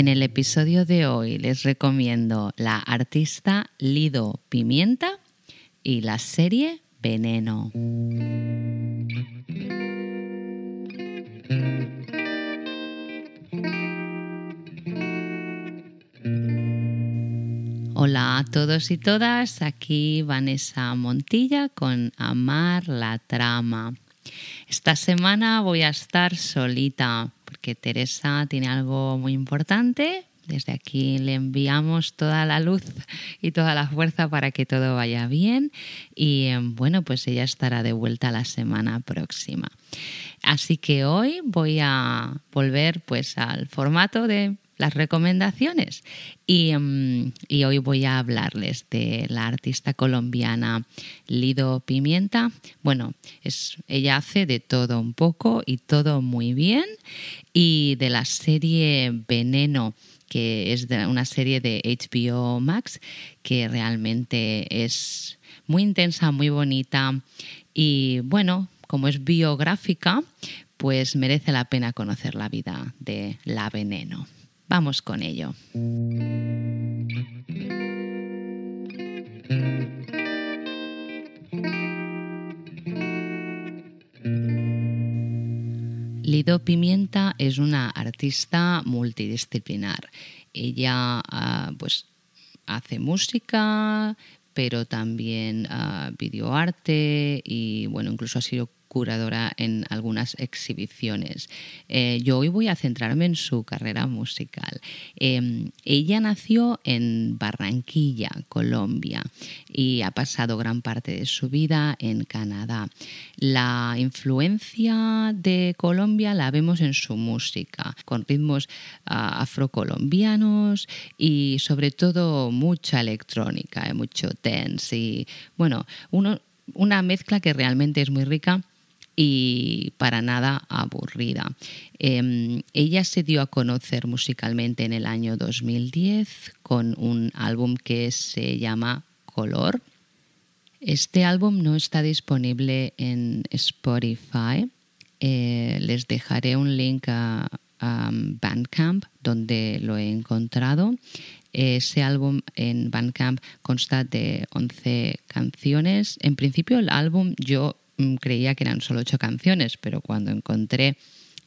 En el episodio de hoy les recomiendo la artista Lido Pimienta y la serie Veneno. Hola a todos y todas, aquí Vanessa Montilla con Amar la Trama. Esta semana voy a estar solita porque Teresa tiene algo muy importante. Desde aquí le enviamos toda la luz y toda la fuerza para que todo vaya bien y em, bueno, pues ella estará de vuelta la semana próxima. Así que hoy voy a volver pues al formato de las recomendaciones. Mm, y, hoy voy a hablarles de la artista colombiana Lido Pimienta. Bueno, es, ella hace de todo un poco y todo muy bien. Y de la serie Veneno que es de una serie de HBO Max que realmente es muy intensa, muy bonita y bueno, como es biográfica, pues merece la pena conocer la vida de la veneno. Vamos con ello. Lido Pimienta es una artista multidisciplinar. Ella ah, pues, hace música, pero también uh, videoarte y bueno, incluso ha sido curadora en algunas exhibiciones. Eh, yo hoy voy a centrarme en su carrera musical. Em, ella nació en Barranquilla, Colombia, y ha pasado gran parte de su vida en Canadá. La influencia de Colombia la vemos en su música, con ritmos ah, afrocolombianos y sobre todo mucha electrónica, eh, mucho dance y bueno, una mezcla que realmente es muy rica y para nada aburrida. Em, ella se dio a conocer musicalmente en el año 2010 con un álbum que se llama Color. Este álbum no está disponible en Spotify. Eh, les dejaré un link a, Bandcamp donde lo he encontrado. Ese álbum en Bandcamp consta de 11 canciones. En principio el álbum yo creía que eran solo ocho canciones, pero cuando encontré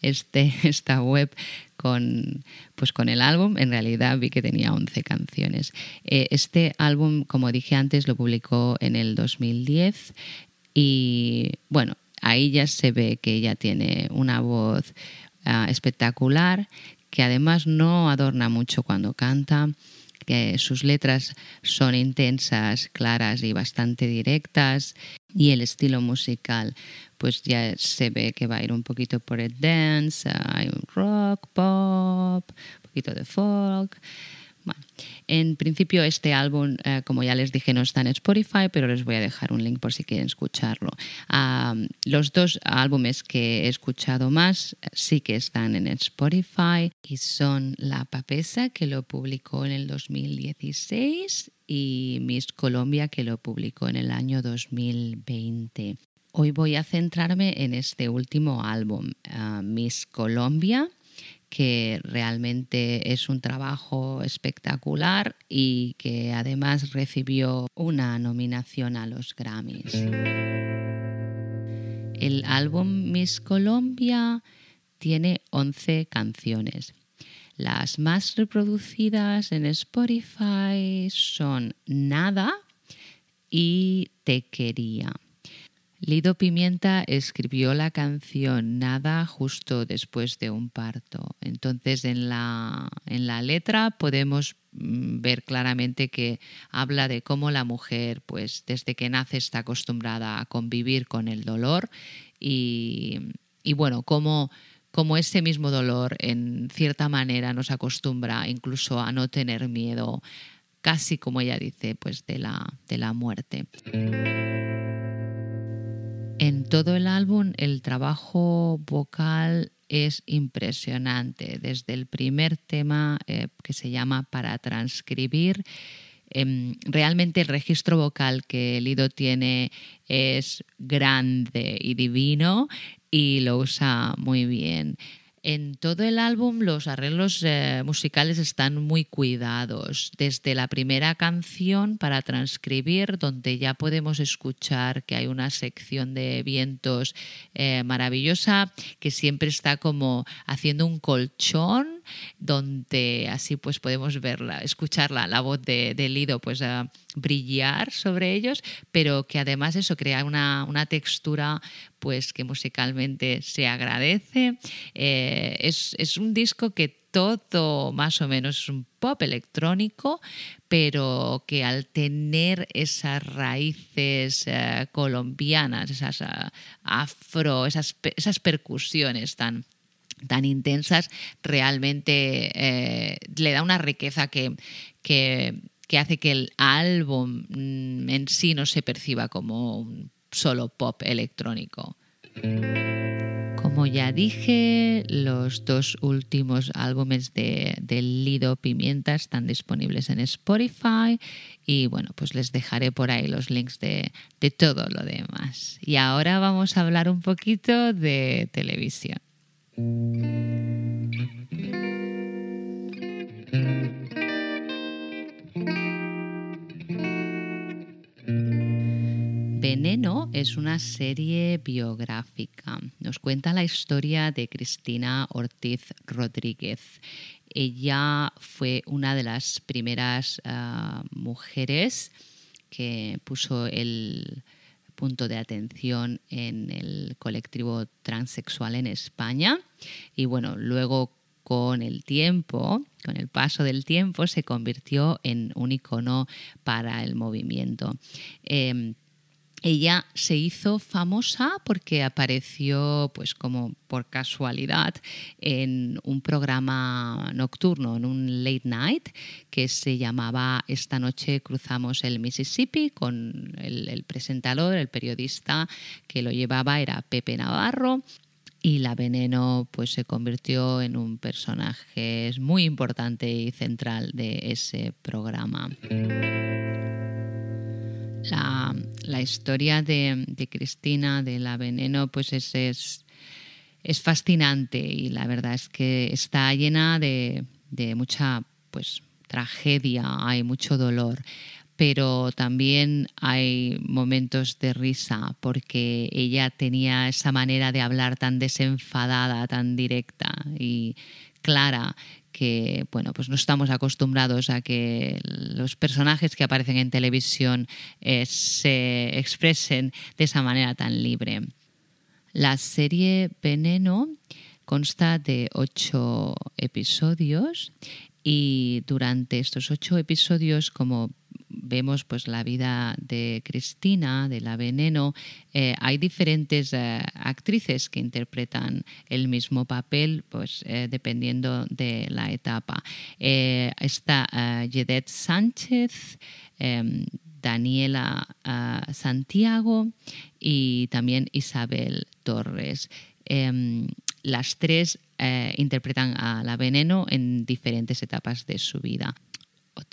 este, esta web con, pues con el álbum, en realidad vi que tenía 11 canciones. Eh, este álbum, como dije antes, lo publicó en el 2010 y bueno, ahí ya se ve que ella tiene una voz ah, espectacular, que además no adorna mucho cuando canta sus letras son intensas, claras y bastante directas y el estilo musical pues ya se ve que va a ir un poquito por el dance, hay un rock, pop, un poquito de folk. En principio este álbum, eh, como ya les dije, no está en Spotify, pero les voy a dejar un link por si quieren escucharlo. los dos álbumes que he escuchado más eh, sí que están en Spotify y son La Papesa, que lo publicó en el 2016, y Miss Colombia, que lo publicó en el año 2020. Hoy voy a centrarme en este último álbum, uh, Miss Colombia, que realmente es un trabajo espectacular y que además recibió una nominación a los Grammys. El álbum Miss Colombia tiene 11 canciones. Las más reproducidas en Spotify son Nada y Te quería. Lido Pimienta escribió la canción Nada justo después de un parto. Entonces en la, en la letra podemos mm, ver claramente que habla de cómo la mujer, pues desde que nace está acostumbrada a convivir con el dolor y, y bueno, cómo, cómo ese mismo dolor en cierta manera nos acostumbra incluso a no tener miedo, casi como ella dice, pues de la, de la muerte. En todo el álbum el trabajo vocal es impresionante, desde el primer tema eh, que se llama Para transcribir. Em, realmente el registro vocal que Lido tiene es grande y divino y lo usa muy bien. En todo el álbum los arreglos eh, musicales están muy cuidados, desde la primera canción para transcribir, donde ya podemos escuchar que hay una sección de vientos eh, maravillosa que siempre está como haciendo un colchón donde así pues podemos verla, escucharla, la voz de, Lido pues brillar sobre ellos, pero que además eso crea una, textura pues que musicalmente se agradece. Eh, es, un disco que todo más o menos es un pop electrónico, pero que al tener esas raíces eh, colombianas, esas eh, afro, esas, esas percusiones tan tan intensas, realmente eh, le da una riqueza que, que, hace que el álbum mm, en sí no se perciba como un solo pop electrónico. Como ya dije, los dos últimos álbumes de, Lido Pimienta están disponibles en Spotify y bueno, pues les dejaré por ahí los links de, de todo lo demás. Y ahora vamos a hablar un poquito de televisión. Veneno es una serie biográfica. Nos cuenta la historia de Cristina Ortiz Rodríguez. Ella fue una de las primeras ah, mujeres que puso el, punto de atención en el colectivo transexual en España. Y bueno, luego con el tiempo, con el paso del tiempo, se convirtió en un icono para el movimiento. Em, ella se hizo famosa porque apareció, pues como por casualidad, en un programa nocturno, en un late night, que se llamaba Esta noche cruzamos el Mississippi, con el, presentador, el periodista que lo llevaba era Pepe Navarro, y la Veneno pues se convirtió en un personaje muy importante y central de ese programa. La, historia de, Cristina, de la veneno, pues es, es, fascinante y la verdad es que está llena de, mucha pues, tragedia, hay mucho dolor pero también hay momentos de risa porque ella tenía esa manera de hablar tan desenfadada, tan directa y clara que bueno, pues no estamos acostumbrados a que los personajes que aparecen en televisión eh, se expresen de esa manera tan libre. La serie Veneno consta de ocho episodios y durante estos ocho episodios, como vemos pues la vida de Cristina, de la Veneno, eh, hay diferentes eh, actrices que interpretan el mismo papel, pues eh, dependiendo de la etapa. está Jedet Sánchez, Daniela Santiago y también Isabel Torres. Las tres interpretan a la veneno en diferentes etapas de su vida.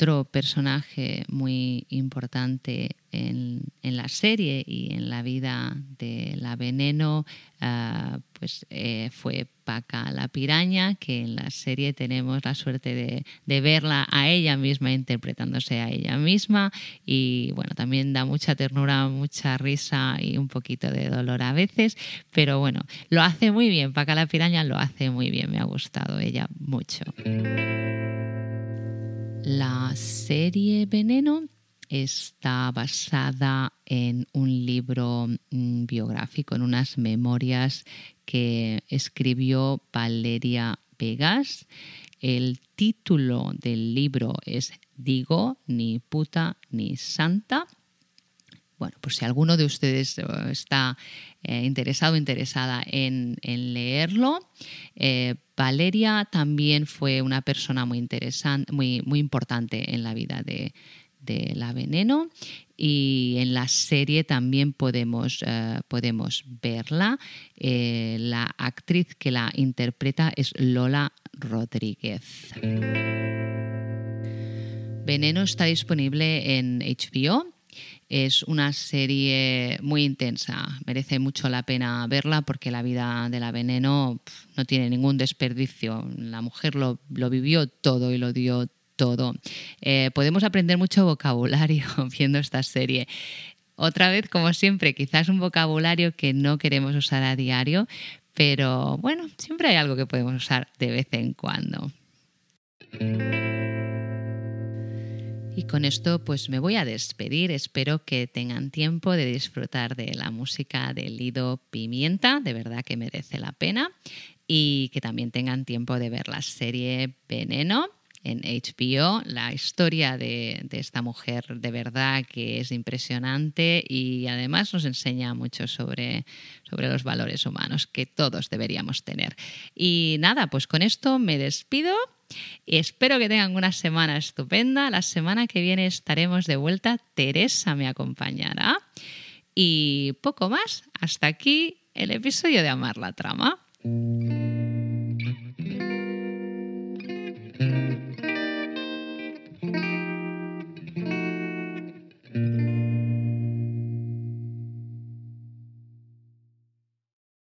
Otro personaje muy importante en, la serie y en la vida de la veneno ah, pues, eh, fue Paca la piraña, que en la serie tenemos la suerte de, verla a ella misma interpretándose a ella misma. Y bueno, también da mucha ternura, mucha risa y un poquito de dolor a veces, pero bueno, lo hace muy bien, Paca la piraña lo hace muy bien, me ha gustado ella mucho. La serie Veneno está basada en un libro mm, biográfico, en unas memorias que escribió Valeria Vegas. El título del libro es Digo, ni puta ni santa. Bueno, pues si alguno de ustedes eh, está eh, interesado o interesada en, leerlo, eh, Valeria también fue una persona muy interesante, muy, muy importante en la vida de, la veneno y en la serie también podemos, podemos verla. la actriz que la interpreta es Lola Rodríguez. Veneno está disponible en HBO Es una serie muy intensa, merece mucho la pena verla porque la vida de la veneno no tiene ningún desperdicio. La mujer lo, vivió todo y lo dio todo. Eh, podemos aprender mucho vocabulario viendo esta serie. Otra vez, como siempre, quizás un vocabulario que no queremos usar a diario, pero bueno, siempre hay algo que podemos usar de vez en cuando. Y con esto pues me voy a despedir. Espero que tengan tiempo de disfrutar de la música de Lido Pimienta, de verdad que merece la pena. Y que también tengan tiempo de ver la serie Veneno en HBO, la historia de, esta mujer de verdad que es impresionante y además nos enseña mucho sobre, sobre los valores humanos que todos deberíamos tener. Y nada, pues con esto me despido. Espero que tengan una semana estupenda. La semana que viene estaremos de vuelta. Teresa me acompañará. Y poco más. Hasta aquí el episodio de Amar la Trama.